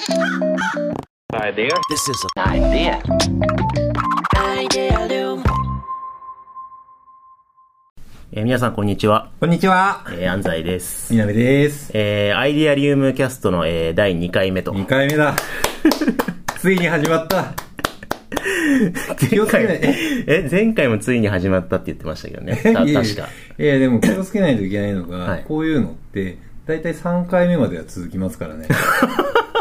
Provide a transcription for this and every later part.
Idea. This is an idea. Idealium. えー皆さんこんにちは、こんにちは。えー安西です。みなべです。えーアイディアリウムキャストの、えー第2回目と。2回目だ。ついに始まった。気をつけない。え、前回もついに始まったって言ってましたけどね。たいやいや確か。いや、でも気をつけないといけないのが、はいこういうのって、だいたい3回目までは続きますからね。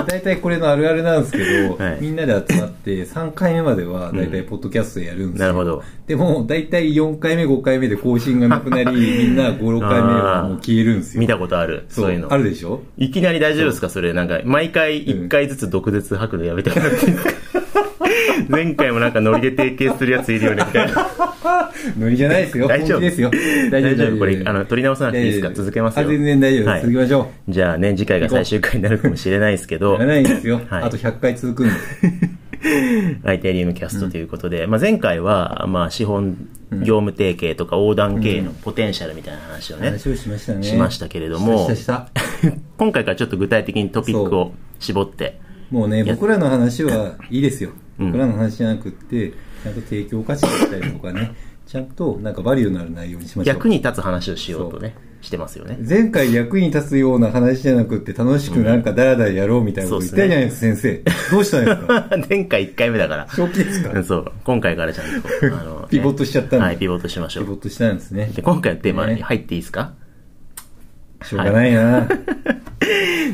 だいたいこれのあるあるなんですけど、はいみんなで集まって3回目まではだいたいポッドキャストでやるんですよ。なるほど。でも、だいたい4回目、5回目で更新がなくなり、みんな5、6回目はもう消えるんですよ。見たことある？そういうの。あるでしょ？いきなり大丈夫ですか？それ。なんか、毎回1回ずつ毒舌吐くのやめてもらっていいですか？前回もなんかノリで提携するやついるよね、みたいな。ノリじゃないですよ。大丈夫？ですよ。大丈夫これあの取り直さなくていいですか？続けますよあ、全然大丈夫です。はい続きましょじゃあね、次回が最終回になるかもしれないですけう。どないんですよ。はいあと100回続くんで。ア イテリウムキャストということで、まあ前回は、まあ資本業務提携とか横断経営のポテンシャルみたいな話をね、話をしましたね。しましたけれども今回からちょっと具体的にトピックを絞って、もうね、や僕らの話は いいですよ。うん僕らの話じゃなくって、ちゃんと提供価値だったりとかね、ちゃんとなんかバリューのある内容にしましょう。役に立つ話をしようとね、してますよね。前回役に立つような話じゃなくって楽しくなんかダラダラやろうみたいなこと言ったじゃないですか、先生。どうしたんですか？前回1回目だから。正気ですか？うんそう。今回からちゃんと、あの、ピボットしちゃったんだはい、ピボットしましょう。ピボットしたんですね。で、今回のテーマにね入っていいですか、しょうがないな、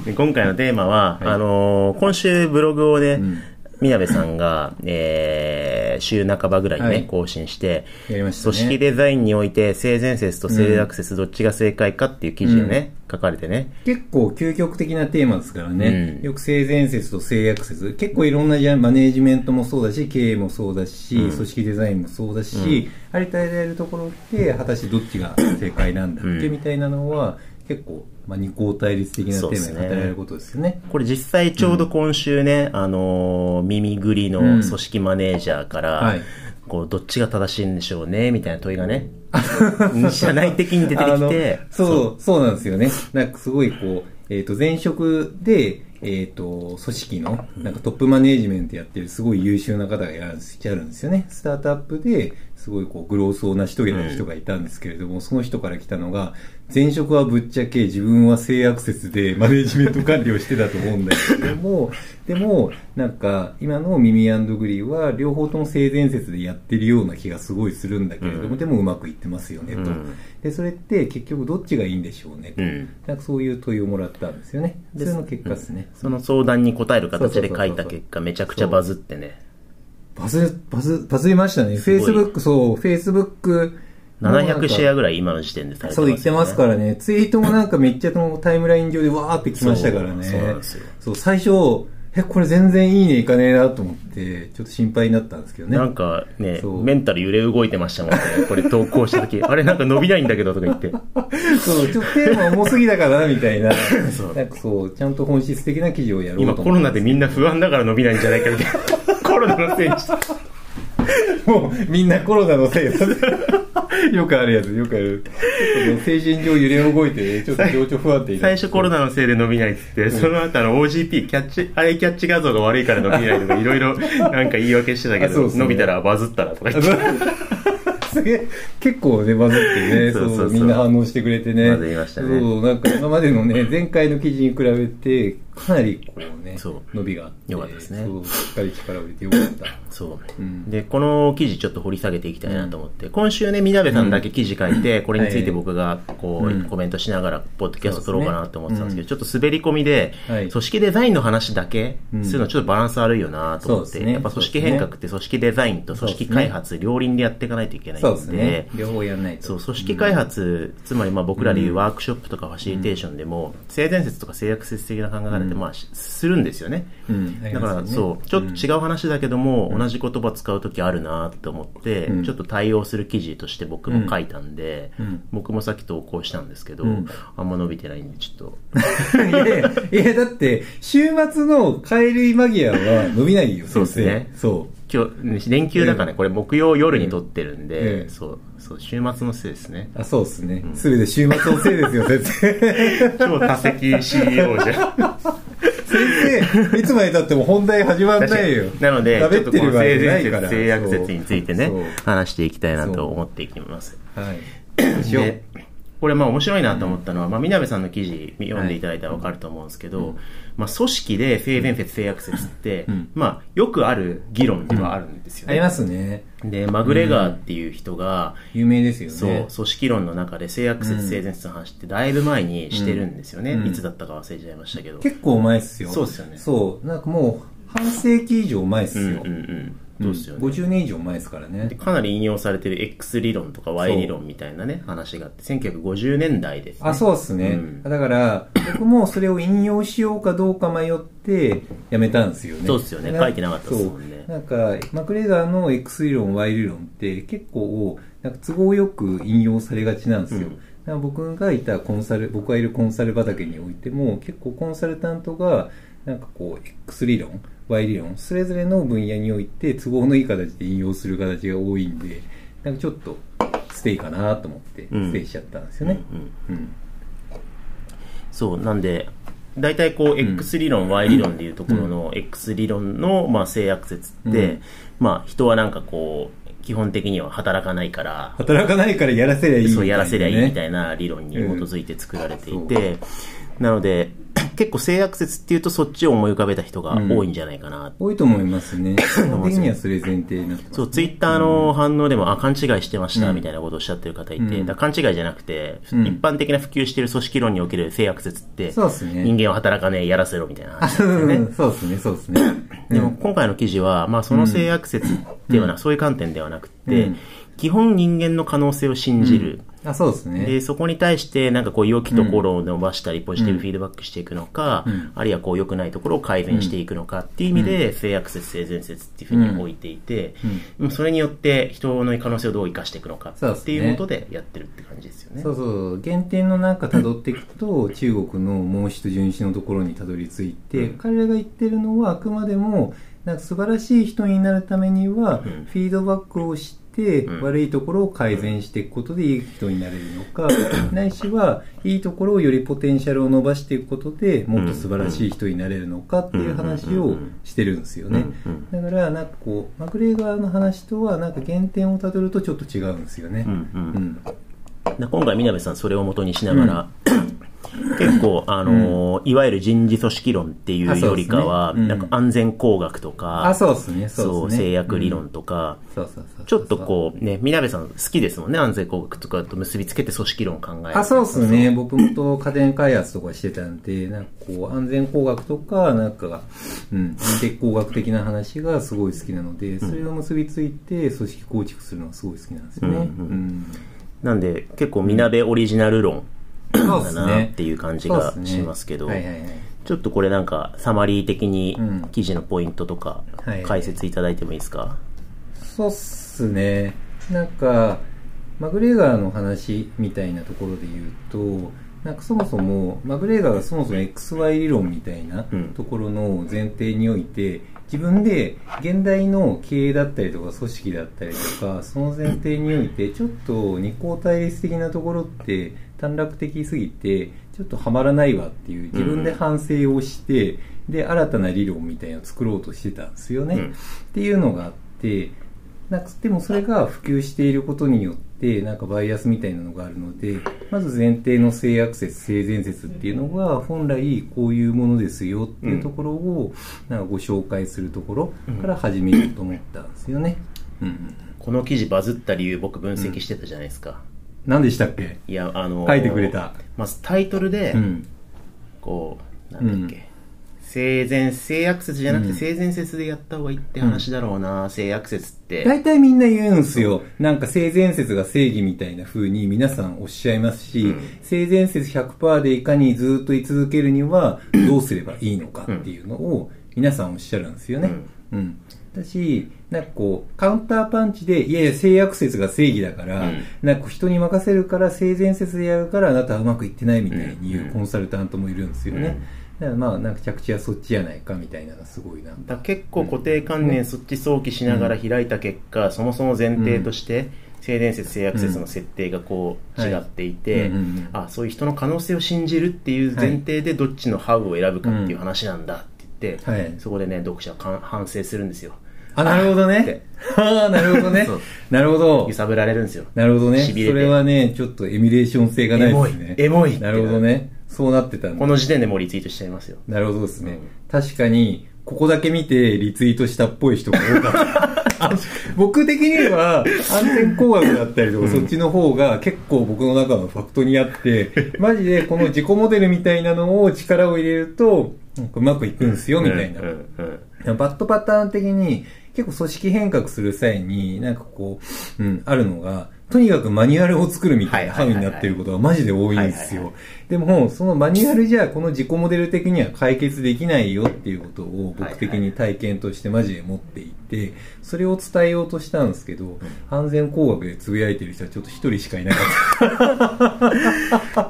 で今回のテーマは、はい。あのー今週ブログをね、ん。みなべさんが、えー、週半ばぐらいにね、はい。更新して、やりましたね。組織デザインにおいて性善説と性悪説どっちが正解かっていう記事をね、書かれてね。結構究極的なテーマですからね、うん。よく性善説と性悪説結構いろんなジャンマネージメントもそうだし経営もそうだし、うん。組織デザインもそうだし、ありとあらゆるところで果たしてどっちが正解なんだっけ、うん。みたいなのは結構、まあ、二項対立的なテーマで語られることですよね。これ実際ちょうど今週ね、あのー耳ぐりの組織マネージャーから、はい。こう、どっちが正しいんでしょうね、みたいな問いがね、社内的に出てきて、そう、そう。なんですよね。なんかすごいこう、えっ、と、前職で、えっ、と、組織の、なんかトップマネージメントやってるすごい優秀な方がいらゃるんですよね。スタートアップで、すごいこう、グロースを成し遂げた人がいたんですけれども、その人から来たのが、前職はぶっちゃけ自分は性悪説でマネージメント管理をしてたと思うんだけれども、でも、なんか、今のミミグリーは両方とも性善説でやってるような気がすごいするんだけれども、うんでもうまくいってますよね、と。うんで、それって結局どっちがいいんでしょうね、と。うんなんかそういう問いをもらったんですよね。そでれの結果ですね。その相談に答える形で書いたそうそうそうそう結果、めちゃくちゃバズってね、バズ、バズ、バズりましたね。すごい Facebook、そう、Facebook。700シェアぐぐらい今の時点でされてそう言ってますからね。ね。ツイートもなんかめっちゃもうタイムライン上でわーってきましたからね。そうそうなんですよそう、最初、え、これ全然いいねいかねえなと思って、ちょっと心配になったんですけどね。なんかねメンタル揺れ動いてましたもんね。これ投稿した時。あれなんか伸びないんだけどとか言って。そう、ちょっとテーマ重すぎだからな、みたいな。そうなんかそう、ちゃんと本質的な記事をやろうと今コロナでみんな不安だから伸びないんじゃないかみたいな。コロナのせいにして。もう、みんなコロナのせいだ。よくあるやつ、よくある。精神上揺れ動いて、ちょっと情緒不安定最初コロナのせいで伸びないっつって、その後あの OGP、キャッチ、あれキャッチ画像が悪いから伸びないとか いろいろなんか言い訳してたけど、あそうそう伸びたらバズったらとか言って。すげえ、結構ね、バズってね、そうみんな反応してくれてね。バズりましたねそう、なんか今までのね、前回の記事に比べて、かなりこうね、そう。伸びがあって。よかったですね。そう、しっかり力を入れてよかった。そう、うん。で、この記事ちょっと掘り下げていきたいなと思って、今週ね、みなべさんだけ記事書いて、これについて僕がこう、うん。コメントしながら、ポッドキャスト撮ろうかなと思ってたんですけど、ちょっと滑り込みで、はい組織デザインの話だけうんするのちょっとバランス悪いよなと思って、やっぱ組織変革って組織デザインと組織開発、両輪でやっていかないといけないんで。両方やんないと。そう、組織開発、つまりまあ僕らでいうワークショップとかファシリテーションでも、性善説とか性悪説的な考え方まあしするんですよね。うん。だから、そう、ちょっと違う話だけども、同じ言葉使うときあるなって思って、うん。ちょっと対応する記事として僕も書いたんで、うん。僕もさっき投稿したんですけど、うん。あんま伸びてないんで、ちょっと。いやいや、だって、週末の帰り間際は伸びないよ、そうですね。そ今日、連休だからね、これ木曜夜に撮ってるんで、ええそう、そう、週末のせいですね。う。あ、そうですね。すべて週末のせいですよ、先生。超多席 CEO じゃん。先生、いつまでたっても本題始まんないよ。なので、ちょっ喋とこの性善。説、性悪説についてね話していきたいなと思っていきます。はい。で、これまあ面白いなと思ったのは、まあ、みなべさんの記事読んでいただいたらわかると思うんですけど、まあ、組織で性善説、性悪説って、うんまあ、よくある議論ではあるんですよね。ありますね。で、マグレガーっていう人が、有名ですよそうね。、組織論の中で性悪説、うん性善説の話ってだいぶ前にしてるんですよね。うんいつだったか忘れちゃいましたけど。結構前っすよ。そうっすよねそう。なんかもう、半世紀以上前っすよ。うんうんうん。そうですよね。50年以上前ですからねで。かなり引用されてる X 理論とか Y 理論みたいなね、話があって、1950年代ですね。あ、そうっすね。うんだから、僕もそれを引用しようかどうか迷って、やめたんですよね。そうっすよね書いてなかったっすもんね。なんか、マクレガーの X 理論、Y 理論って結構、なんか都合よく引用されがちなんですよ。うんだから僕がいたコンサル、僕がいるコンサル畑においても、結構コンサルタントが、なんかこう、X 理論、Y 理論、それぞれの分野において都合のいい形で引用する形が多いんで、なんかちょっと、ステイかなと思って、うん。ステイしちゃったんですよね。そう、なんで、大体こう、X 理論、Y 理論でいうところの X 理論の、まあ、性悪説って、うん。まあ、人はなんかこう、基本的には働かないから、働かないからやらせりゃいいみたいな、そうやらせりゃいいみたいいな理論に基づいて作られていうん。て、なので、結構性悪説っていうとそっちを思い浮かべた人が多いんじゃないかな。多いと思いますね。基本的にはそれ前提になってます、そう、ツイッターの反応でも、あ、勘違いしてました、みたいなことをおっしゃってる方いて、うん勘違いじゃなくて、うん一般的な普及している組織論における性悪説って、そうですね。人間は働かねえ、やらせろ、みたいなね。そうですね、そうですね。でも今回の記事は、まあその性悪説っていうのは、そういう観点ではなくて、うん基本人間の可能性を信じる。あ、そうですね。で、そこに対して、なんかこう、良きところを伸ばしたり、ポジティブフィードバックしていくのか、うん。あるいはこう、良くないところを改善していくのかっていう意味で、性悪説、性善説っていうふうに置いていて、うん。それによって人の可能性をどう生かしていくのかっていうことでやってるって感じですよね。そうそう。原点のなんか辿っていくと、中国の孟子と荀子のところに辿り着いて、うん。彼らが言ってるのはあくまでも、なんか素晴らしい人になるためには、うん。フィードバックをして、うん悪いところを改善していくことでいい人になれるのか、ないしは、いいところをよりポテンシャルを伸ばしていくことでもっと素晴らしい人になれるのかっていう話をしてるんですよね。うんだから、なんかこう、マクレーガーの話とは、なんか原点をたどるとちょっと違うんですよね。うんうん。うん。で今回、みなべさんそれを元にしながら、結構、あのーいわゆる人事組織論っていうよりかは、ねうんなんか安全工学とか、あ、そうですね、そそうね。制約理論とか、そうそうそう。ちょっとこうね、みなべさん好きですもんね、安全工学とかと結びつけて組織論考える。あ、そうですね。僕もと家電開発とかしてたんで、なんかこう、安全工学とか、なんか、うん、鉄工学的な話がすごい好きなので、それを結びついて組織構築するのがすごい好きなんですよね。ううんん。なんで、結構みなべオリジナル論そうだですねなって。いう感じがしますけど、はいはいはい。ちょっとこれなんかサマリー的にうん記事のポイントとかはい解説いただいてもいいですか、そうっすね。なんか、マグレーガーの話みたいなところで言うと、なんかそもそも、マグレーガーがそもそも XY 理論みたいなうんところの前提において、自分で現代の経営だったりとか組織だったりとか、その前提において、ちょっと二項対立的なところって短絡的すぎて、ちょっとはまらないわっていう自分で反省をして、で、新たな理論みたいなのを作ろうとしてたんですよね。うんっていうのがあって、なんかでもそれが普及していることによって、なんかバイアスみたいなのがあるので、まず前提の性悪説、性善説っていうのが、本来こういうものですよっていうところを、なんかご紹介するところから始めようと思ったんですよね。うんうん。この記事バズった理由僕分析してたじゃないですか。何でしたっけ？いや、あのー書いてくれた。まずタイトルで、うん。こう、なんだっけ、うん性善、性悪説じゃなくてうん性善説でやった方がいいって話だろうな、性悪説って。大体みんな言うんすよ。なんか性善説が正義みたいな風に皆さんおっしゃいますし、うん性善説100%でいかにずっと居続けるにはどうすればいいのかっていうのを皆さんおっしゃるんですよね。うん。だし、なんかこう、カウンターパンチで、いやいや、性悪説が正義だから、うん。なんか人に任せるから性善説でやるからあなたはうまくいってないみたいに言うコンサルタントもいるんですよね。だからまあ、なんか着地はそっちじゃないかみたいなすごいな。だ結構固定観念そっち想起しながら開いた結果、そもそも前提として、性善説、性悪説の設定がこうはい。違っていて、あそういう人の可能性を信じるっていう前提でどっちのハウを選ぶかっていう話なんだってって、はい。そこでね読者はかん反省するんですよあ、なるほどね。ああ、なるほどね。なるほど揺。さぶられるんですよなるほどね。それはね、ちょっとエミュレーション性がないですね。エモいエモいなるほどね。そうなってたこの時点でもうリツイートしちゃいますよなるほどですね。確かに、ここだけ見てリツイートしたっぽい人が多かった。あ 僕的には安全工学だったりとか、そっちの方が結構僕の中のファクトにあって、マジでこの自己モデルみたいなのを力を入れると、うまくいくんですよ、みたいなうん。うんうんバットパターン的に結構組織変革する際になんかこう、うん、あるのが、とにかくマニュアルを作るみたいな範囲になってることがマジで多いんですよ。でも、そのマニュアルじゃこの自己モデル的には解決できないよっていうことを僕的に体験としてマジで持っていて、それを伝えようとしたんですけど、安全工学でつぶやいてる人はちょっと一人しかいなかった。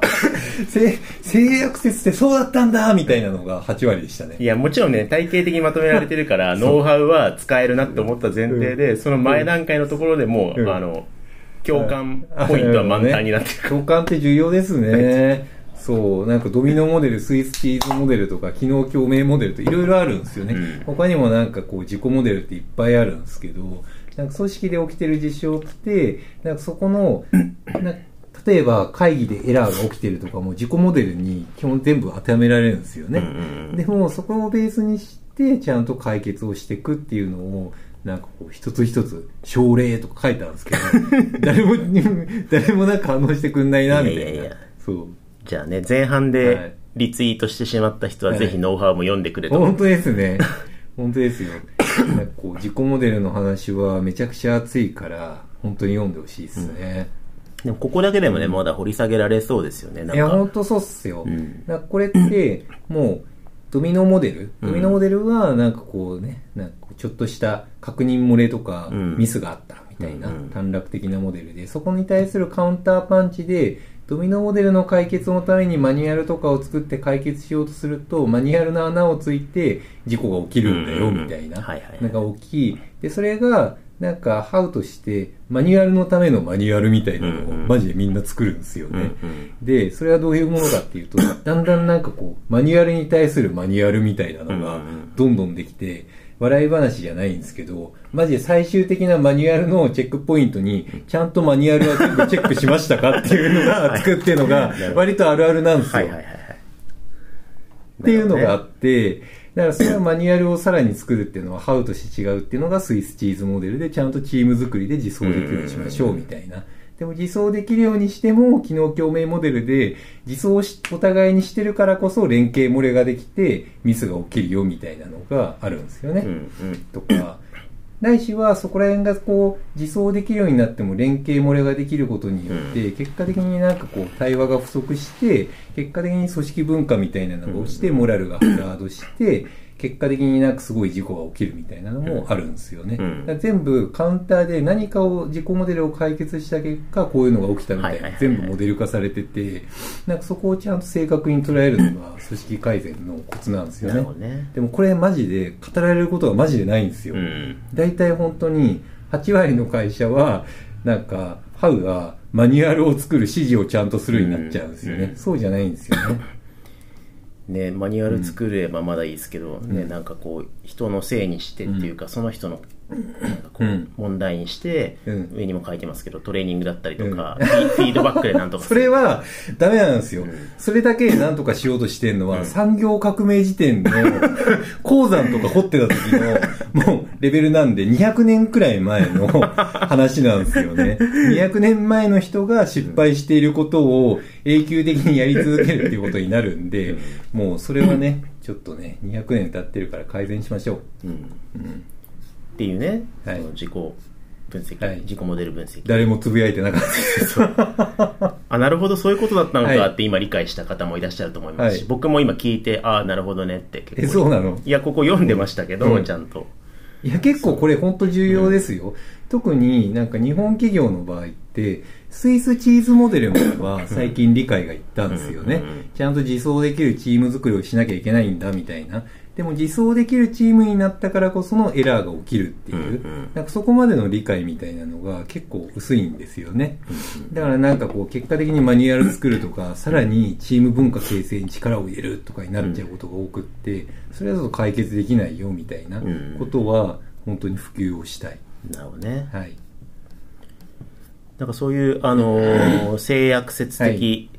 性性悪説ってそうだったんだみたいなのが8割でしたね。い。や、もちろんね、体系的にまとめられてるから、ノウハウは使えるなって思った前提で、その前段階のところでもう、うん。あの、共感ポイントは満タンになってる。共感って重要ですね。そう、なんかドミノモデル、スイスチーズモデルとか、機能共鳴モデルといろいろあるんですよね。うん他にもなんかこう自己モデルっていっぱいあるんですけど、なんか組織で起きてる事象って、なんかそこの、な例えば会議でエラーが起きてるとかも自己モデルに基本全部当てはめられるんですよね。うんうんうんでもそこをベースにしてちゃんと解決をしていくっていうのをなんかこう一つ一つ症例とか書いてあるんですけど 誰も誰もなんか反応してくんないなみたいな。いやいやいや。そう。じゃあね、前半はい。でリツイートしてしまった人は、はい。ぜひノウハウも読んでくれと。本当ですね。本当ですよ。なんかこう自己モデルの話はめちゃくちゃ熱いから本当に読んでほしいですね、でもここだけでもね、まだ掘り下げられそうですよね。なんいや、本か、当そうっすよ。うん。これって、もう、ドミノモデル？うんドミノモデルは、なんかこうね、なんかちょっとした確認漏れとか、うんミスがあったみたいな短絡的なモデルで、そこに対するカウンターパンチで、ドミノモデルの解決のためにマニュアルとかを作って解決しようとすると、マニュアルの穴をついて事故が起きるんだよ、みたいな。はいはいはいなんか大きい。で、それが、なんか、ハウとして、マニュアルのためのマニュアルみたいなのを、マジでみんな作るんですよね。うんうん。で、それはどういうものかっていうと、だんだんなんかこう、マニュアルに対するマニュアルみたいなのがどんどんできて、笑い話じゃないんですけど、マジで最終的なマニュアルのチェックポイントに、ちゃんとマニュアルは全部チェックしましたかっていうのが、作っていうのが、割とあるあるなんですよ。っていうのがあって、だからそれはマニュアルをさらに作るっていうのは、ハウとして違うっていうのがスイスチーズモデルで、ちゃんとチーム作りで実装できるようにしましょうみたいな。でも実装できるようにしても、機能共鳴モデルで、実装しお互いにしてるからこそ連携漏れができて、ミスが起きるよみたいなのがあるんですよね。うんうん。とか、ないしはそこら辺がこう、自走できるようになっても連携漏れができることによって、結果的になんかこう、対話が不足して、結果的に組織文化みたいなのが落ちて、モラルがハザードして、結果的になんかすごい事故が起きるみたいなのもあるんですよね。うんだから全部カウンターで何かを、自己モデルを解決した結果、こういうのが起きたみたいな、全部モデル化されてて、なんかそこをちゃんと正確に捉えるのが組織改善のコツなんですよねね。でもこれマジで語られることがマジでないんですよ。うん。大体本当に8割の会社はなんかハウがマニュアルを作る指示をちゃんとするになっちゃうんですよね、うんそうじゃないんですよねね、マニュアル作ればまだいいですけど、ね、なんかこう、人のせいにしてっていうか、その人の、問題にして、うん。上にも書いてますけど、トレーニングだったりとか、フィフィードバックでなんとかそれはダメなんですよ、それだけなんとかしようとしてるのは、産業革命時点の鉱山とか掘ってた時の もうレベルなんで200年くらい前の話なんですよね。200年前の人が失敗していることを永久的にやり続けるっていうことになるんで、もうそれはねちょっとね200年経ってるから改善しましょう。うん。っていうね、はいその自己分析、はい自己モデル分析。誰もつぶやいてなかったですあ、なるほど、そういうことだったのかはいって今理解した方もいらっしゃると思いますし、はい僕も今聞いて、ああ、なるほどねって結構。えそうなの？いや、ここ読んでましたけど、うんちゃんと。いや、結構これ本当重要ですよ。特になんか日本企業の場合って、スイスチーズモデルまでは最近理解がいったんですよねうんうんうん。ちゃんと自走できるチーム作りをしなきゃいけないんだみたいな。でも自走できるチームになったからこそのエラーが起きるっていう、うんうんなんかそこまでの理解みたいなのが結構薄いんですよね。だからなんかこう結果的にマニュアル作るとか、さらにチーム文化形成に力を入れるとかになっちゃうことが多くって、それだと解決できないよみたいなことは本当に普及をしたい。なるほどね。はい。なんかそういう、あのー 性悪説的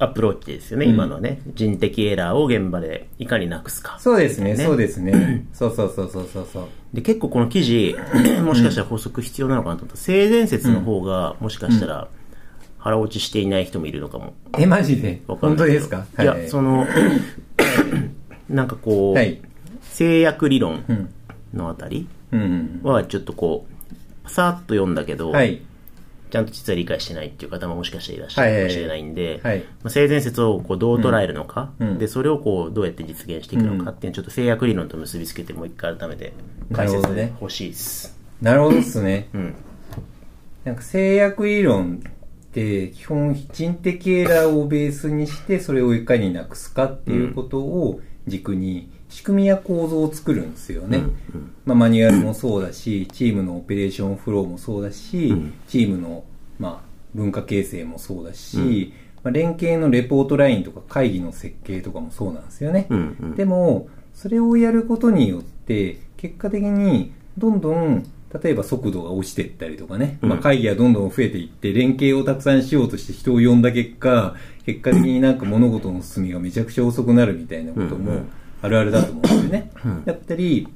アプローチですよね、うん今のはね。人的エラーを現場でいかになくすか。そうですね、ねそうですね。そうそうそうそうそうそう。で、結構この記事、もしかしたら法則必要なのかなと思った性善説の方が、もしかしたら腹落ちしていない人もいるのかも。え、マジで？本当ですか？いや、その、なんかこう、はい。制約理論うん。のあたりうん。はちょっとこう、さーっと読んだけど、はい。ちゃんと実は理解してないっていう方ももしかしていらっしゃるかもしれないんで、はい。まあ、性善説をこうどう捉えるのか、うんうんで、それをこうどうやって実現していくのかっていう、ちょっと制約理論と結びつけてもう一回改めて解説なるほしいです。なるほどっすね。うん。なんか性悪理論って基本人的エラーをベースにしてそれをいかになくすかっていうことを軸に仕組みや構造を作るんですよね。まあ、マニュアルもそうだし、チームのオペレーションフローもそうだし、うん。チームの、まあ、文化形成もそうだし、まあ、連携のレポートラインとか会議の設計とかもそうなんですよね。うんうん。でも、それをやることによって、結果的に、どんどん、例えば速度が落ちていったりとかね、うん。まあ、会議がどんどん増えていって、連携をたくさんしようとして人を呼んだ結果、結果的になんか物事の進みがめちゃくちゃ遅くなるみたいなこともうんうんあるあるだと思うんですよね。うんだったり、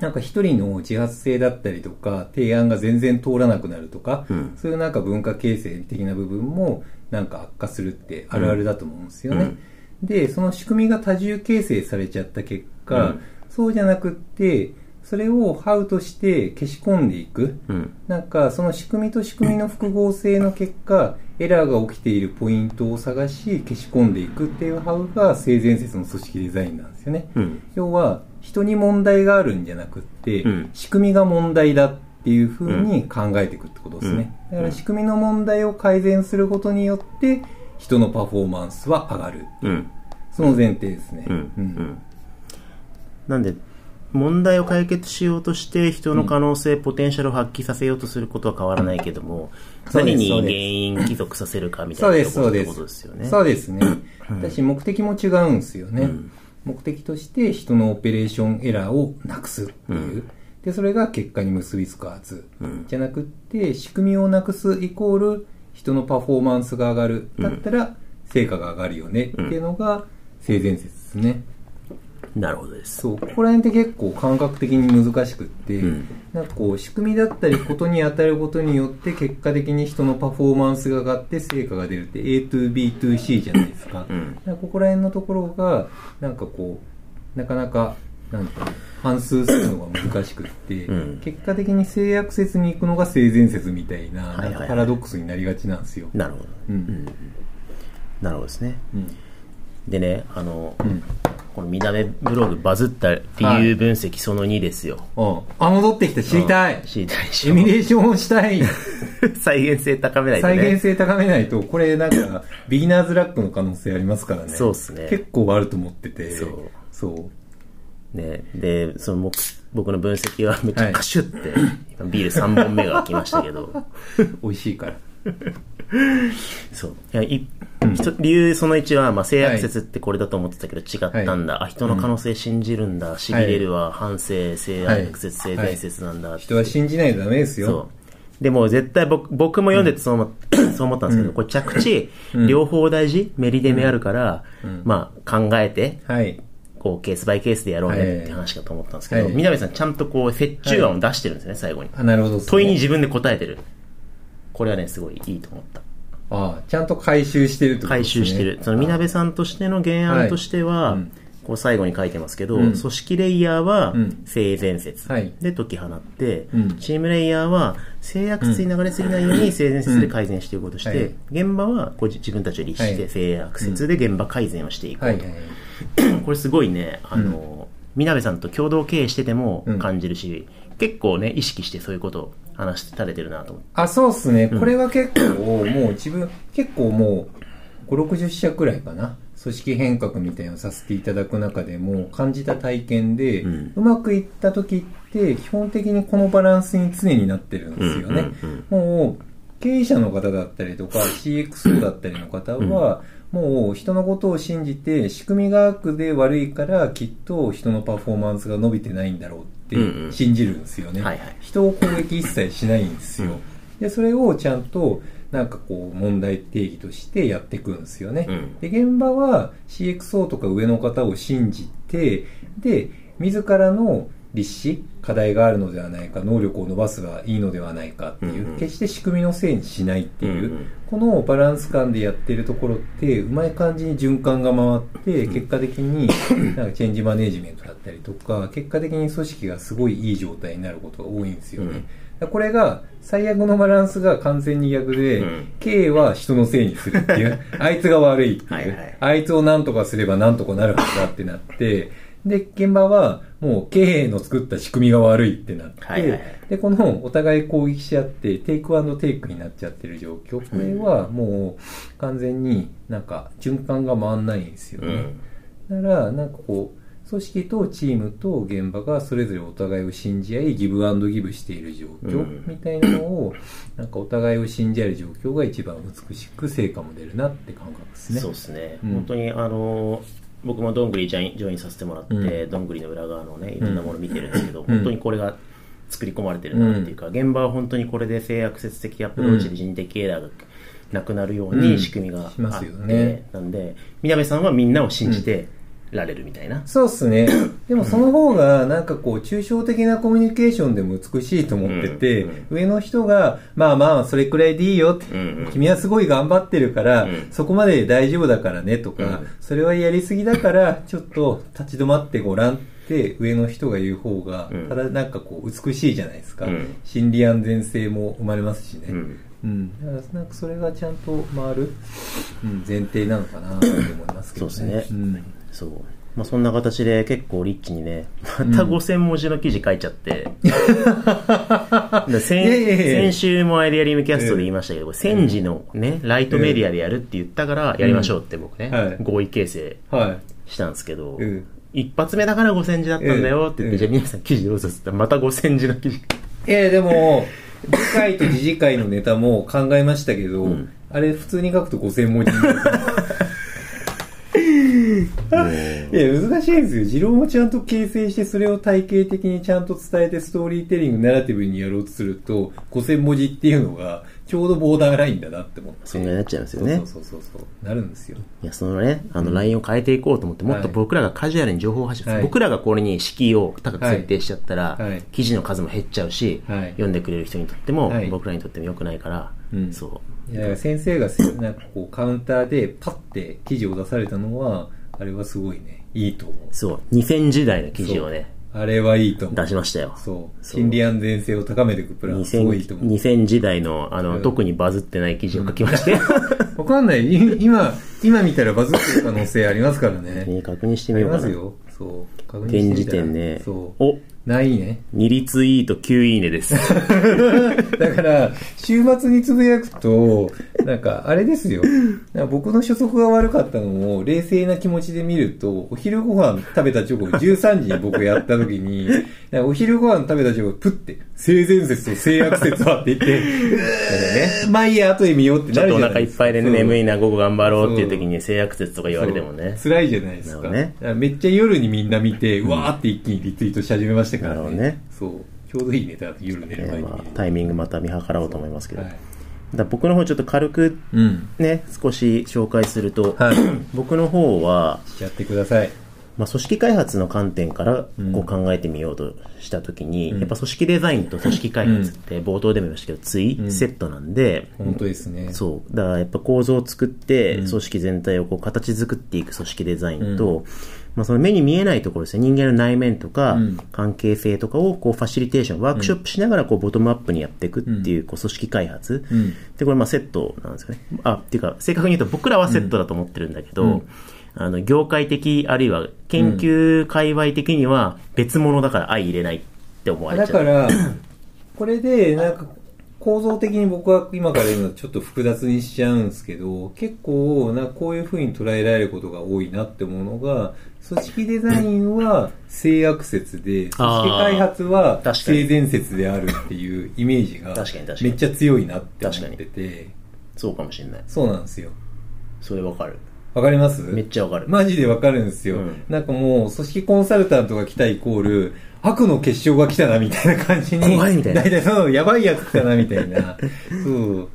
なんか一人の自発性だったりとか、提案が全然通らなくなるとか、うんそういうなんか文化形成的な部分もなんか悪化するってあるあるだと思うんですよね。で、その仕組みが多重形成されちゃった結果、うんそうじゃなくって、それをハウとして消し込んでいく。うん。なんかその仕組みと仕組みの複合性の結果、エラーが起きているポイントを探し消し込んでいくっていうハウが性善説の組織デザインなんですよね。うん。要は人に問題があるんじゃなくって、うん仕組みが問題だっていうふうに考えていくってことですね、うんだから仕組みの問題を改善することによって人のパフォーマンスは上がるうん。その前提ですね、うん。うん。なんで、問題を解決しようとして人の可能性、ポテンシャルを発揮させようとすることは変わらないけども、何に原因帰属させるかみたいですそうですなとことですよね。そうですね。私目的も違うんですよね、うん。目的として人のオペレーションエラーをなくすっていう、でそれが結果に結びつくはず、うん。じゃなくって仕組みをなくすイコール人のパフォーマンスが上がる。だったら成果が上がるよねっていうのが性善説ですね、なるほどです。そうここら辺って結構感覚的に難しくって、うん。なんかこう仕組みだったりことに当たることによって結果的に人のパフォーマンスが上がって成果が出るって A to B to C じゃないですか,、うん。ここら辺のところがなんかこうなかなかなんか反数するのが難しくって、うん。結果的に性悪説に行くのが性善説みたいな,、なんかパラドックスになりがちなんですよ、なるほど。うん。なるほどですね。うん。でね、あの、うんこの見た目ブログバズった理由分析その2ですよ。あ戻ってきた知りたい、知りたいでしエょミュレーションをしたい 再現性高めないとね。再現性高めないと、これなんか、ビギナーズラックの可能性ありますからね。そうっすね結構あると思ってて。そうそう。ね、で、その僕僕の分析はめっちゃカシュって、今ビール3本目が来ましたけど、美味しいから。そう。いや理由その1は、まあ、性悪説ってこれだと思ってたけど違ったんだ。あ、人の可能性信じるんだ。しびれるは反省、性悪説、性善説なんだ。人は信じないとダメですよ。そう。でも絶対僕僕も読んでてそう思っ そう思ったんですけど、これ着地、うん両方大事、メリデメあるから、うんまあ考えて、はい。こうケースバイケースでやろうねって話かと思ったんですけど、はい南さんちゃんとこう折衷案を出してるんですね、最後に。あ、なるほどね、問いに自分で答えてる。これはね、すごいいいと思った。あちゃんと回収してるってこと回ですね。収してる。その、みなべさんとしての原案としては、はいうん。こう最後に書いてますけど、うん。組織レイヤーはうん。性善説はい。で解き放って、うん。チームレイヤーは性悪説に流れすぎないように性善説で改善していこうとして、はい。現場はこう自分たちを律してはい。性悪説で現場改善をしていこうと。はいはい。これすごいね、あの、みなべさんと共同経営しててもうん。感じるし、結構ね、意識してそういうことを話して垂れてるなと思って。あ、そうっすね。これは結構、もう自分、結構もう、5、60社くらいかな。組織変革みたいなのをさせていただく中でも感じた体験で、ううんまくいった時って基本的にこのバランスに常になってるんですよね。もう経営者の方だったりとか CXO だったりの方は、もう人のことを信じて仕組みが悪で悪いからきっと人のパフォーマンスが伸びてないんだろうってうんうん信じるんですよね。人を攻撃一切しないんですよ。で、それをちゃんとなんかこう問題定義としてやっていくんですよね。うんで、現場は CXO とか上の方を信じて、で、自らの立志、課題があるのではないか、能力を伸ばすがいいのではないかっていう、うんうん。決して仕組みのせいにしないっていう、うんうん。このバランス感でやってるところって、うまい感じに循環が回って、結果的に、なんかチェンジマネジメントだったりとか、結果的に組織がすごいいい状態になることが多いんですよね。うん。これが、最悪のバランスが完全に逆で、うん。経営は人のせいにするっていう、あいつが悪いっていう、はいはい。あいつを何とかすれば何とかなるはずだってなって、で、現場はもう経営の作った仕組みが悪いってなって、はいはいはい。で、このお互い攻撃し合って、テイクアンドテイクになっちゃってる状況、これはもう完全になんか循環が回んないんですよね。だから、なんかこう、組織とチームと現場がそれぞれお互いを信じ合い、 give and give している状況うん。みたいなのを、なんかお互いを信じ合える状況が一番美しく成果も出るなって感覚ですね。そうですね、うん。本当にあの僕もどんぐりジョインジョインさせてもらって、どんぐりの裏側のねいろんなもの見てるんですけど、ん。本当にこれが作り込まれてるなっていうか、現場は本当にこれで性悪説的アプローチで人的エラーがなくなるよううん。に仕組みがあって、ね。なんでみなべさんはみんなを信じてられるみたいな、そうっすね。でもその方が、なんかこう、抽象的なコミュニケーションでも美しいと思ってて、うん上の人が、まあまあ、それくらいでいいよって、うんうん。君はすごい頑張ってるから、うん。そこまで大丈夫だからねとか、うん。それはやりすぎだから、ちょっと立ち止まってごらんって、上の人が言う方が、うん。ただなんかこう、美しいじゃないですか。うん。心理安全性も生まれますしね。うん。うん、だからなんかそれがちゃんと回る、うん、前提なのかなと思いますけどね。そうですね。んそう。まあ、そんな形で結構リッチにね、また5000文字の記事書いちゃって。で 先いやいやいや先週もアイデアリームキャストで言いましたけど、戦時のね、ライトメディアでやるって言ったから、やりましょうって僕ね、はい。合意形成はい。したんですけど、うん一発目だから5000字だったんだよって言って、うんじゃあ皆さん記事どうぞって言ったら、また5000字の記事。ええでも、次回と次次回のネタも考えましたけど、ん。あれ普通に書くと5000文字になる。いや、難しいんですよ。持論をちゃんと形成して、それを体系的にちゃんと伝えて、ストーリーテリング、ナラティブにやろうとすると、5000文字っていうのが、ちょうどボーダーラインだなって思って。そんなになっちゃいますよね。そうそうそうそう。なるんですよ。いや、そのね、あの、ラインを変えていこうと思って、もっと僕らがカジュアルに情報を発信、はい。僕らがこれに敷居を高く設定しちゃったら、はい。はい。記事の数も減っちゃうし、はい。読んでくれる人にとっても、はい。僕らにとっても良くないから、うん。そう。いや、先生がせなんかこう、カウンターでパッて記事を出されたのは、あれはすごいね、いいと思う。そう、2000時代の記事をね、あれはいいと思う。出しましたよ。そう。心理安全性を高めていくプラン、すごいいいと2000思う。2000時代の、あの、うん特にバズってない記事を書きまして、わかんない。い今、今見たらバズってる可能性ありますからね。ね確認してあみようかな。りますよ。そう。確認してみ現時点ね、そう。お、ないね。2リツイート9いいねです。だから、週末につぶやくと、なんか、あれですよ。なんか僕の初速が悪かったのを、冷静な気持ちで見ると、お昼ご飯食べた直後、13時に僕やった時に、なんかお昼ご飯食べた直後、プッて、性善説と性悪説はって言って、ね、まあいいや、後で見ようってちょっとおなるじゃない腹いっぱいでね、眠いな、午後頑張ろうっていう時に性悪説とか言われてもね。そう辛いじゃないですか。なるほどねだからめっちゃ夜にみんな見て、うわーって一気にリツイートし始めましたからなるほどねそう。ちょうどいいネタだ夜寝る前にまあ、タイミングまた見計らおうと思いますけど。はいだから僕の方ちょっと軽くうん。ね、少し紹介すると、はい。僕の方は、しちゃってください。まあ、組織開発の観点からうんこう考えてみようとしたときに、うんやっぱ組織デザインと組織開発って冒頭でも言いましたけど、ついうんセットなんで、本当ですね。そう。だからやっぱ構造を作って、うん組織全体をこう形作っていく組織デザインと、まあその目に見えないところですね。人間の内面とかうん、関係性とかをこうファシリテーション、ワークショップしながらこうボトムアップにやっていくっていう、こう組織開発。うん。で、これまあセットなんですよね。あ、っていうか、正確に言うと僕らはセットだと思ってるんだけど、うんあの、業界的、あるいは研究界隈的には別物だから相入れないって思われちゃう。だから、これで、なんか、構造的に僕は今から言うのはちょっと複雑にしちゃうんですけど、結構なこういう風に捉えられることが多いなってものが、組織デザインは性悪説で、組織開発は性善説であるっていうイメージがめっちゃ強いなって思ってて。そうかもしれない。そうなんですよ。それわかる。わかります？めっちゃわかる。マジでわかるんですよ、うん。なんかもう、組織コンサルタントが来たイコール、悪の結晶が来たなみたいな感じに。怖いみたいな。大体そう、やばいやつ来たなみたいな。そ う。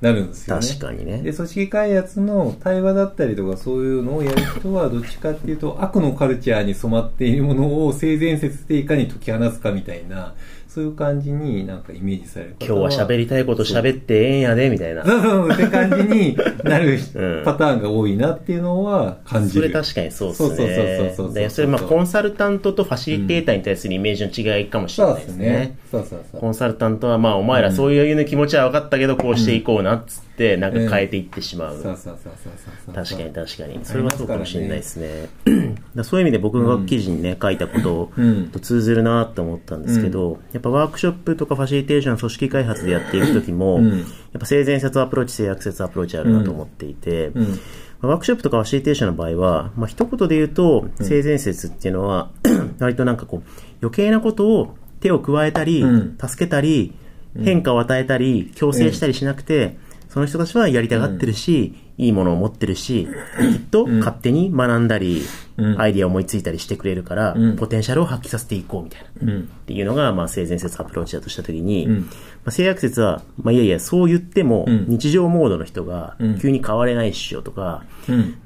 なるんですよね。確かにね。で、組織開発の対話だったりとかそういうのをやる人は、どっちかっていうと、悪のカルチャーに染まっているものを性善説でいかに解き放つかみたいな、そういう感じになんかイメージされる今日は喋りたいこと喋ってええんやで、みたいな。そうそう、って感じになるパターンが多いなっていうのは感じる。それ確かにそうですね。そうそうそうそうで、それまあコンサルタントとファシリテーターに対するイメージの違いかもしれないですね。そうですね。そうそうそう。コンサルタントはまあお前らそういう気持ちは分かったけど、こうしていこうなっつって、なんか変えていってしまう。確かに確かに。それはそうかもしれないですね。そういう意味で僕が記事にね、書いたことと通ずるなと思ったんですけど、やっぱワークショップととかファシリテーション組織開発でやっていくときも、うん、やっぱ性善説アプローチ、性悪説アプローチあるなと思っていて、うん、ワークショップとかファシリテーションの場合は、まあ、一言で言うと、性善説っていうのは、割となんかこう、余計なことを手を加えたり、助けたり、変化を与えたり、強制したりしなくて、その人たちはやりたがってるし、いいものを持ってるし、きっと勝手に学んだり、アイディアを思いついたりしてくれるから、ポテンシャルを発揮させていこうみたいな。っていうのが、まあ、性善説アプローチだとしたときに、まあ、性悪説は、まあ、いやいや、そう言っても、日常モードの人が急に変われないっしょとか、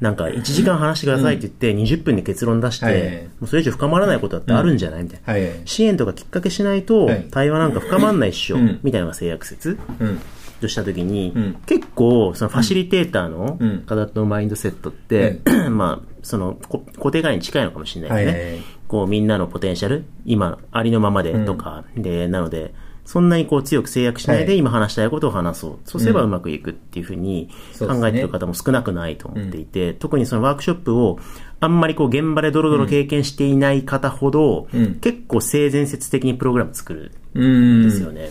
なんか、1時間話してくださいって言って、20分で結論出して、もうそれ以上深まらないことだってあるんじゃないみたいな。支援とかきっかけしないと、対話なんか深まんないっしょ、みたいなのが性悪説。としたときに、うん、結構、そのファシリテーターの方のマインドセットって、うん、まあ、その固定概念に近いのかもしれないですね。はいはい。はい、こう、みんなのポテンシャル、今、ありのままでとか、うん、で、なので、そんなにこう強く制約しないで今話したいことを話そう。はい、そうすればうまくいくっていうふうに考えてる方も少なくないと思っていて、ね、特にそのワークショップをあんまりこう現場でドロドロ経験していない方ほど、結構性善説的にプログラム作るんですよね。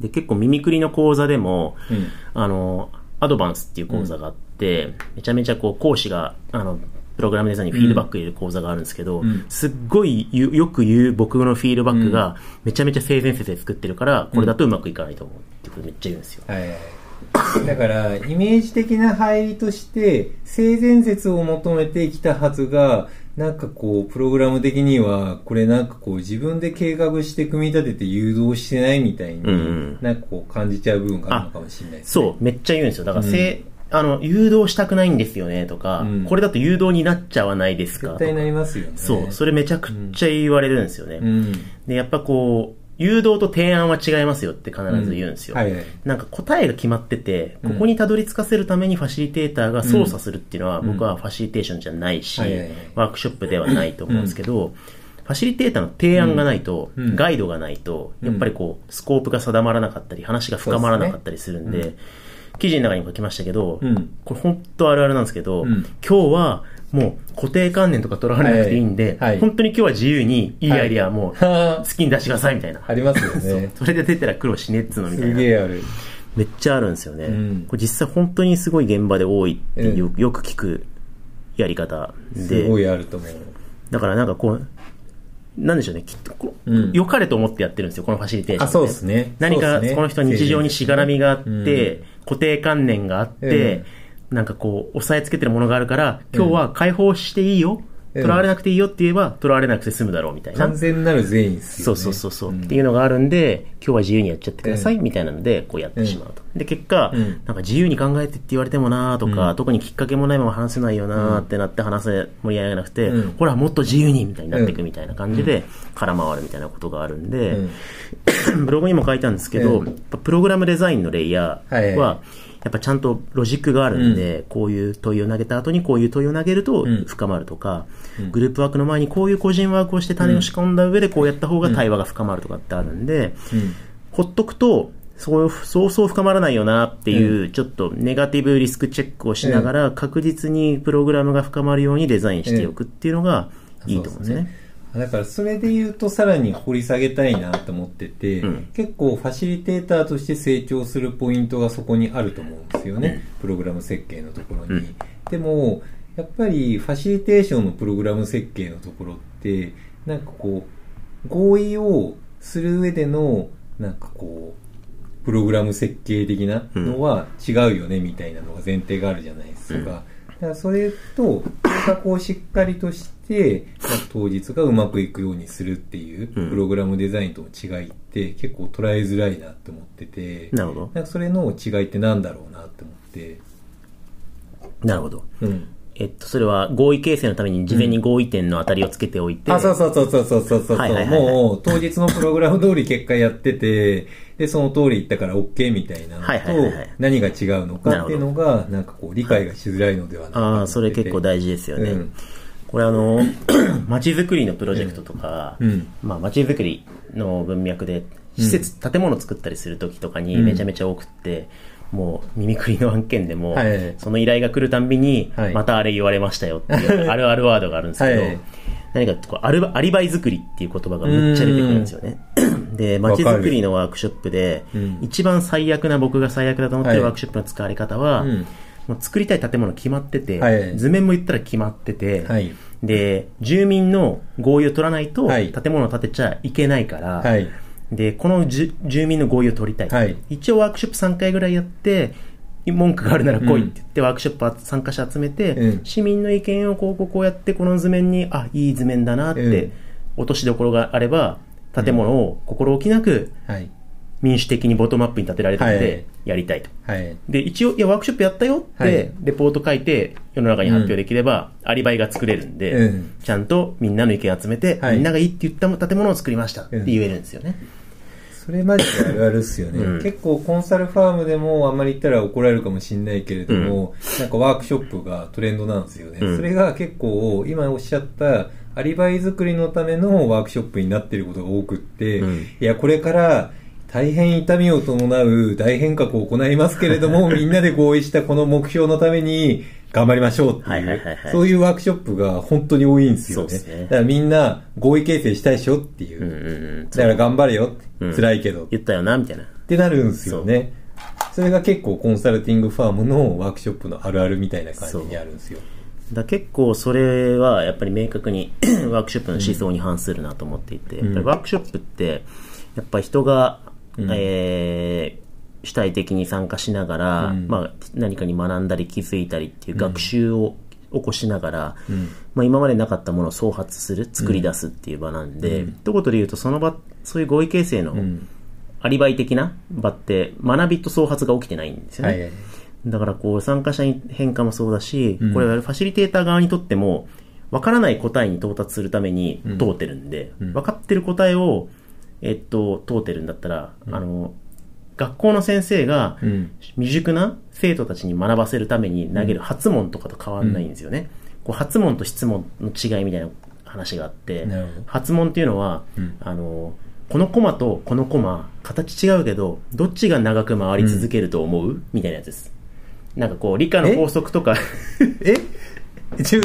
で、結構耳くりの講座でも、うん、あの、アドバンスっていう講座があって、うん、めちゃめちゃこう講師が、あの、プログラムデザインにフィードバック入れる講座があるんですけど、うん、すっごいよく言う僕のフィードバックがめちゃめちゃ性善説で作ってるから、これだとうまくいかないと思うってことめっちゃ言うんですよ。はいだから、イメージ的な入りとして、性善説を求めてきたはずが、なんかこう、プログラム的には、これなんかこう、自分で計画して組み立てて誘導してないみたいに、うん、なんかこう、感じちゃう部分があるのかもしれないですね。そう、めっちゃ言うんですよ。だから、うん、あの、誘導したくないんですよね、とか、うん、これだと誘導になっちゃわないですか絶対なりますよね。そう、それめちゃくちゃ言われるんですよね。で、やっぱこう、誘導と提案は違いますよって必ず言うんですよ。うん。はいはい、なんか答えが決まってて、ここにたどり着かせるためにファシリテーターが操作するっていうのは、僕はファシリテーションじゃないし、ワークショップではないと思うんですけど、ファシリテーターの提案がないと、ガイドがないと、やっぱりこう、スコープが定まらなかったり、話が深まらなかったりするん。で、記事の中にも書きましたけど、これ本当あるあるなんですけど、今日はもう固定観念とか取られなくていいんで、はいはい、本当に今日は自由にいいアイディアも好きに出してくださいみたいな。ありますよね そ。それで出たら苦労しねっつのみたいな。すげえある。めっちゃあるんですよね。うん、これ実際本当にすごい現場で多いってよ,、よく聞くやり方で。すごいあると思う。だからなんかこう、なんでしょうね、きっとこう、うん、良かれと思ってやってるんですよ、このファシリテーション、ね、あ、そうですね。何か、この人は日常にしがらみがあって、うん、固定観念があって、なんかこう、押さえつけてるものがあるから、今日は解放していいよ。囚われなくていいよって言えば、囚われなくて済むだろうみたいな。完全なる善意ですよ、ね、そうそうそうそう、うん、っていうのがあるんで、今日は自由にやっちゃってくださいみたいなので、こうやってしまうと。で、結果、うん、なんか自由に考えてって言われてもなとか、うん、特にきっかけもないまま話せないよなってなって話せ、盛り上がなくて、ほら、もっと自由にみたいになっていくみたいな感じで、空回るみたいなことがあるんで、ブログにも書いたんですけど、プログラムデザインのレイヤーは、はいはいやっぱちゃんとロジックがあるんで、うん、こういう問いを投げた後にこういう問いを投げると深まるとか、うん、グループワークの前にこういう個人ワークをして種を仕込んだ上でこうやった方が対話が深まるとかってあるんで、ほっとくと、そうそうそう深まらないよなっていう、ちょっとネガティブリスクチェックをしながら、確実にプログラムが深まるようにデザインしておくっていうのがいいと思うんですね。だからそれで言うとさらに掘り下げたいなと思ってて、うん。結構ファシリテーターとして成長するポイントがそこにあると思うんですよね、プログラム設計のところに、うん。でもやっぱりファシリテーションのプログラム設計のところってなんかこう合意をする上でのなんかこうプログラム設計的なのは違うよねみたいなのが前提があるじゃないですか。らそれと、計画をしっかりとして、なんか当日がうまくいくようにするっていう、うんプログラムデザインとの違いって結構捉えづらいなって思ってて、なるほど。なんかそれの違いってなんだろうなって思って、なるほど。うん。えっと、それは合意形成のために事前に合意点の当たりをつけておいて、あ、そうそうそうそうそうそうそう、はいはいはいはいもう当日のプログラム通り結果やってて、で、その通り行ったから OK みたいなのと、何が違うのかっていうのが、なんかこう理解がしづらいのではないかああ、それ結構大事ですよね。うん。これあの、街づくりのプロジェクトとか、うん。まあ街づくりの文脈で、施設、建物作ったりするときとかにうん。めちゃめちゃ多くって、もう耳くりの案件でも、はい。その依頼が来るたんびに、はい。またあれ言われましたよっていう、あるあるワードがあるんですけど、はい。何かこうアリバイ作りっていう言葉がめっちゃ出てくるんですよね。で、街づくりのワークショップでうん、一番最悪な僕が最悪だと思ってるはい。ワークショップの使われ方は、うん。もう作りたい建物決まってて、はい。図面も言ったら決まってて、はい。で、住民の合意を取らないとはい。建物を建てちゃいけないから、はい。で、この住民の合意を取りたい。はい。一応ワークショップ3回ぐらいやって、文句があるなら来いって言って、ワークショップ参加者集めて、うん。市民の意見をこうこうこうやって、この図面に、あ、いい図面だなって、うん。落としどころがあれば、建物を心置きなくはい。民主的にボトムアップに建てられたのはいで、やりたいと。はい。で、一応、いや、ワークショップやったよって、はいレポート書いて、世の中に発表できれば、アリバイが作れるんで、うんちゃんとみんなの意見集めて、はいみんながいいって言った建物を作りましたって言えるんですよね。それマジであるあるっすよね、うん。結構コンサルファームでもあんまり言ったら怒られるかもしれないけれども、なんかワークショップがトレンドなんですよね、うん。それが結構今おっしゃったアリバイ作りのためのワークショップになっていることが多くって、うん。いやこれから大変痛みを伴う大変革を行いますけれども みんなで合意したこの目標のために頑張りましょうってはいいう、はいはいはいそういうワークショップが本当に多いんですよねねだからみんな合意形成したいでしょっていう、うんうんうん。だから頑張れようん辛いけど。言ったよな、みたいな。ってなるんですよね。それが結構コンサルティングファームのワークショップのあるあるみたいな感じにあるんですよ。だ結構それはやっぱり明確に ワークショップの思想に反するなと思っていて、んやっぱりワークショップって、やっぱり人が、うん。えー主体的に参加しながら、うん。まあ、何かに学んだり気づいたりっていう学習を起こしながら、うん。まあ、今までなかったものを創発する、作り出すっていう場なんで、うん。一言で言うとその場、そういう合意形成のうん。アリバイ的な場って学びと創発が起きてないんですよね。はいはい。だからこう参加者に変化もそうだし、うん。これはファシリテーター側にとっても、わからない答えに到達するためにうん。通ってるんで、うん。分かってる答えを、えっと、通ってるんだったら、あの、学校の先生がうん。未熟な生徒たちに学ばせるために投げる発問とかと変わんないんですよね。こう発問と質問の違いみたいな話があって発問っていうのは、うん。あの、このコマとこのコマ、形違うけど、どっちが長く回り続けると思う、みたいなやつです。なんかこう、理科の法則とか、え？ちょ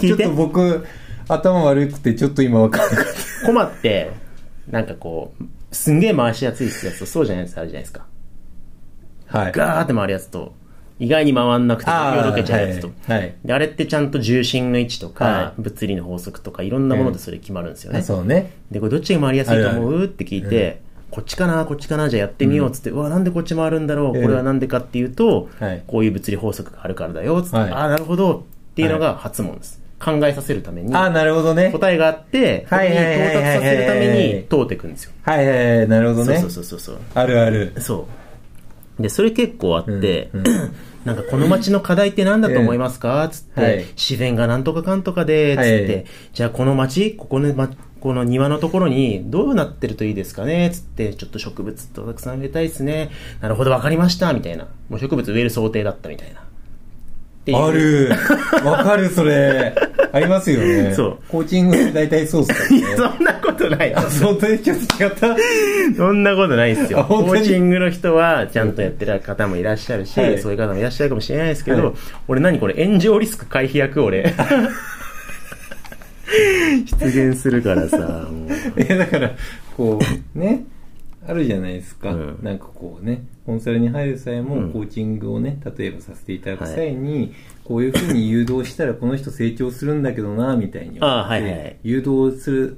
ちょっと僕、頭悪くてちょっと今わかんなかっコマって、なんかこう、すんげえ回しやすいやつと、そうじゃないやつあるじゃないですか。た。はい。ガーって回るやつと、意外に回んなくて、よろけちゃうやつと。はいはいで、あれってちゃんと重心の位置とか、は物理の法則とか、いろんなものでそれ決まるんですよね。あそうね。で、これどっちが回りやすいと思う？って聞いて、こっちかな、こっちかな、じゃあやってみようっつって、うわ、なんでこっち回るんだろう、うんこれはなんでかっていうと、はいこういう物理法則があるからだよ、つって、はいああ、なるほどっていうのが発問です。考えさせるために、あ、なるほどね。答えがあって、はいはいはいはい到達させるために通っていくんですよ。はいはいはい、なるほどね。そうそうそうそう。あるある。そう。で、それ結構あって、うんう なんかこの街の課題って何だと思いますか？つって、はい自然がなんとかかんとかで、つって、はいじゃあこの街、ここの、ま、この庭のところにどうなってるといいですかね？つって、ちょっと植物とたくさん植えたいですね。なるほど、わかりました。みたいな。もう植物植える想定だったみたいな。ある。わかる、それ。ありますよね。そうコーチングって大体そうっすからね。いや、そんなことない。あ、本当にちょっと違った？そんなことないですよ。コーチングの人はちゃんとやってる方もいらっしゃるし、はいそういう方もいらっしゃるかもしれないですけど、はい俺何これ炎上リスク回避役俺。出現するからさ、もう。え、だから、こう、ね、あるじゃないですか。うんなんかこうね、コンサルに入る際も、うん。コーチングをね、例えばさせていただく際に、こういうふうに誘導したらこの人成長するんだけどな、みたいにはいはい。誘導する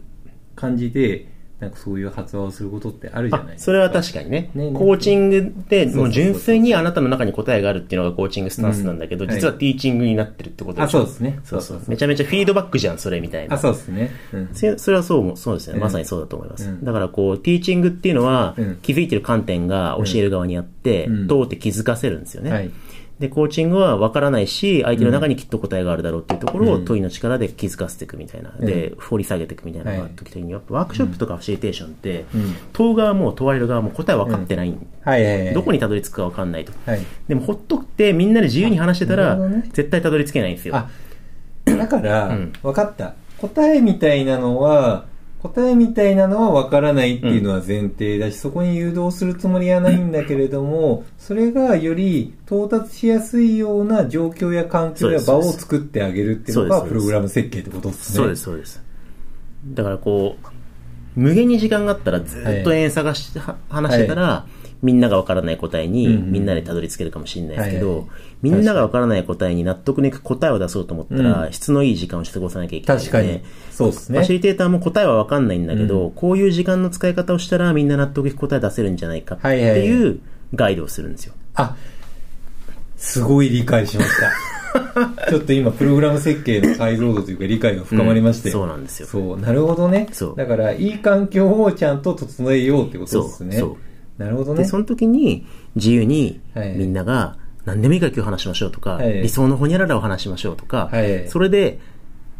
感じで、なんかそういう発話をすることってあるじゃないですか。それは確かにね。ねねコーチングで、そうそうそうもう純粋にあなたの中に答えがあるっていうのがコーチングスタンスなんだけど、うん実はティーチングになってるってことあ、でしょそうですね。そうそう。めちゃめちゃフィードバックじゃん、それみたいな。あ、そうですね。うん。せそれはそうも、そうですね。うんまさにそうだと思います。うんだからこう、ティーチングっていうのは、うん気づいてる観点が教える側にあって、うんどうって気づかせるんですよね。はい。で、コーチングは分からないし、相手の中にきっと答えがあるだろうっていうところをうん問いの力で気づかせていくみたいな。うんで、掘り下げていくみたいなのが時々に、やっぱワークショップとかファシリテーションって、うん問う側も問われる側も答え分かってない、はいはいはい。どこにたどり着くか分かんないと。はい。でもほっとってみんなで自由に話してたら、絶対たどり着けないんですよ。あ、だから、うん分かった。答えみたいなのは、答えみたいなのは分からないっていうのは前提だし、そこに誘導するつもりはないんだけれども、それがより到達しやすいような状況や環境や場を作ってあげるっていうのがプログラム設計ってことですね。そうです、そうです。だからこう、無限に時間があったらずっと延々探し、は話してたら、みんながわからない答えに、みんなでたどり着けるかもしれないですけど、みんながわからない答えに納得のいく答えを出そうと思ったら、うん質のいい時間を過ごさなきゃいけないので。確かに。そうですねファシ。リテーターも答えはわかんないんだけど、うこういう時間の使い方をしたらみんな納得いく答え出せるんじゃないかってはいうガイドをするんですよ。あ、すごい理解しました。ちょっと今、プログラム設計の解像度というか理解が深まりまして、うんそうなんですよそう、なるほどね。そうだから、いい環境をちゃんと整えようってことですね。そうそうで、なるほどね。その時に自由にはいみんなが何でもいいから今日話しましょうとか、はい理想のホニャララを話しましょうとか、はいそれで、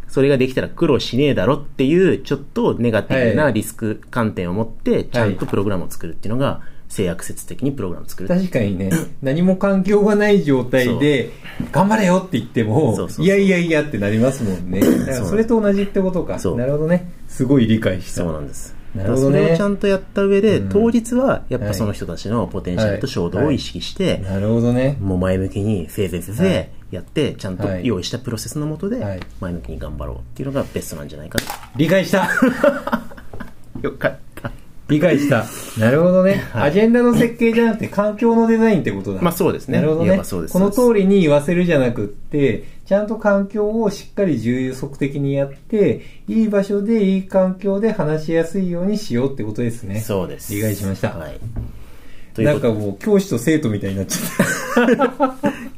それができたら苦労しねえだろっていう、ちょっとネガティブはないリスク観点を持って、ちゃんとプログラムを作るっていうのが、性悪説的にプログラムを作る。確かにね、何も環境がない状態で、頑張れよって言ってもそうそうそういやいやいやってなりますもんね。だからそれと同じってことか。なるほどね。すごい理解した。そうなんです。なるほどねそれをちゃんとやった上で、うん当日はやっはいぱその人たちのポテンシャルと衝動を意識して、なるほどね。もう前向きに、せいぜいせいぜはいいやって、ちゃんとはい用意したプロセスのもとではい、前向きに頑張ろうっていうのがベストなんじゃないかと。理解した よかった。理解した。なるほどね。はいアジェンダの設計じゃなくて環境のデザインってことだ。まあそうですねなるほどねいわばそうですこの通りに言わせるじゃなくって、ちゃんと環境をしっかり重足的にやって、いい場所でいい環境で話しやすいようにしようってことですね。そうです。理解しましたはい。なうんかもう教師と生徒みたいになっちゃっ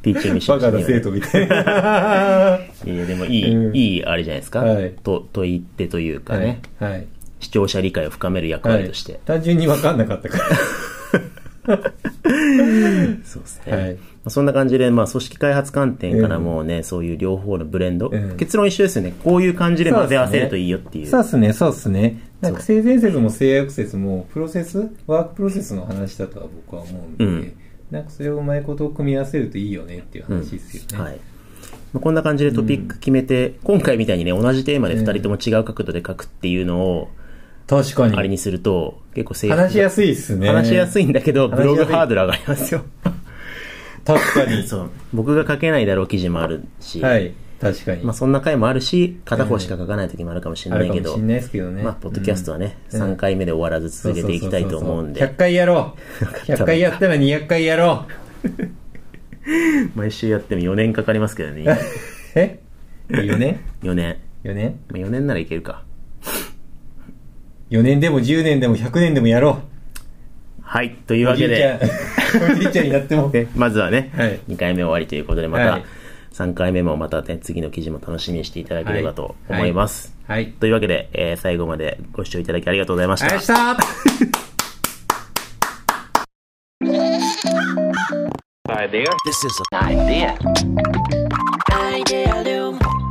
ティ ーチングた。バカな生徒みたいな。いやでもいい、うんいいあれじゃないですか？はいと、問い手というかはいね、。はい。視聴者理解を深める役はい割として。。単純に分かんなかったから。そうですね。はいまあそんな感じで、まあ、組織開発観点からもね、そういう両方のブレンド、うん結論一緒ですよね。こういう感じで混ぜ合わせるといいよっていう。そうですね、そうですね。なんか性善説も性悪説も、プロセス、ワークプロセスの話だとは僕は思うんで、うんなんかそれをうまいことを組み合わせるといいよねっていう話ですよね。はい。まあこんな感じでトピック決めて、今回みたいにね、同じテーマで二人とも違う角度で書くっていうのを、確かに。あれにすると、結構性話しやすいですね。話しやすいんだけど、ブログハードル上がりますよ。確かに。そう。僕が書けないだろう記事もあるし、はい、確かに。まあそんな回もあるし、片方しか書かない時もあるかもしれあないけどるかもしれ、ないですけどね。まあ、ポッドキャストはね、うん3回目で終わらず続けていきたいと思うんで、100回やろう。100回やったら200回やろ 毎週やっても4年かかりますけどね。う。え ?4 年？4年。?4 年？まあ、4年ならいけるか。?4 年でも10年でも100年でもやろはい。というわけで、ん、おじいちゃんになっても。ね まずはね、はい2回目終わりということで、またはい3回目もまたね、次の記事も楽しみにしていただければと思います。はい。というわけで、えー最後までご視聴いただきありがとうございました。ありがとうございました This is an idea. Idea Loom.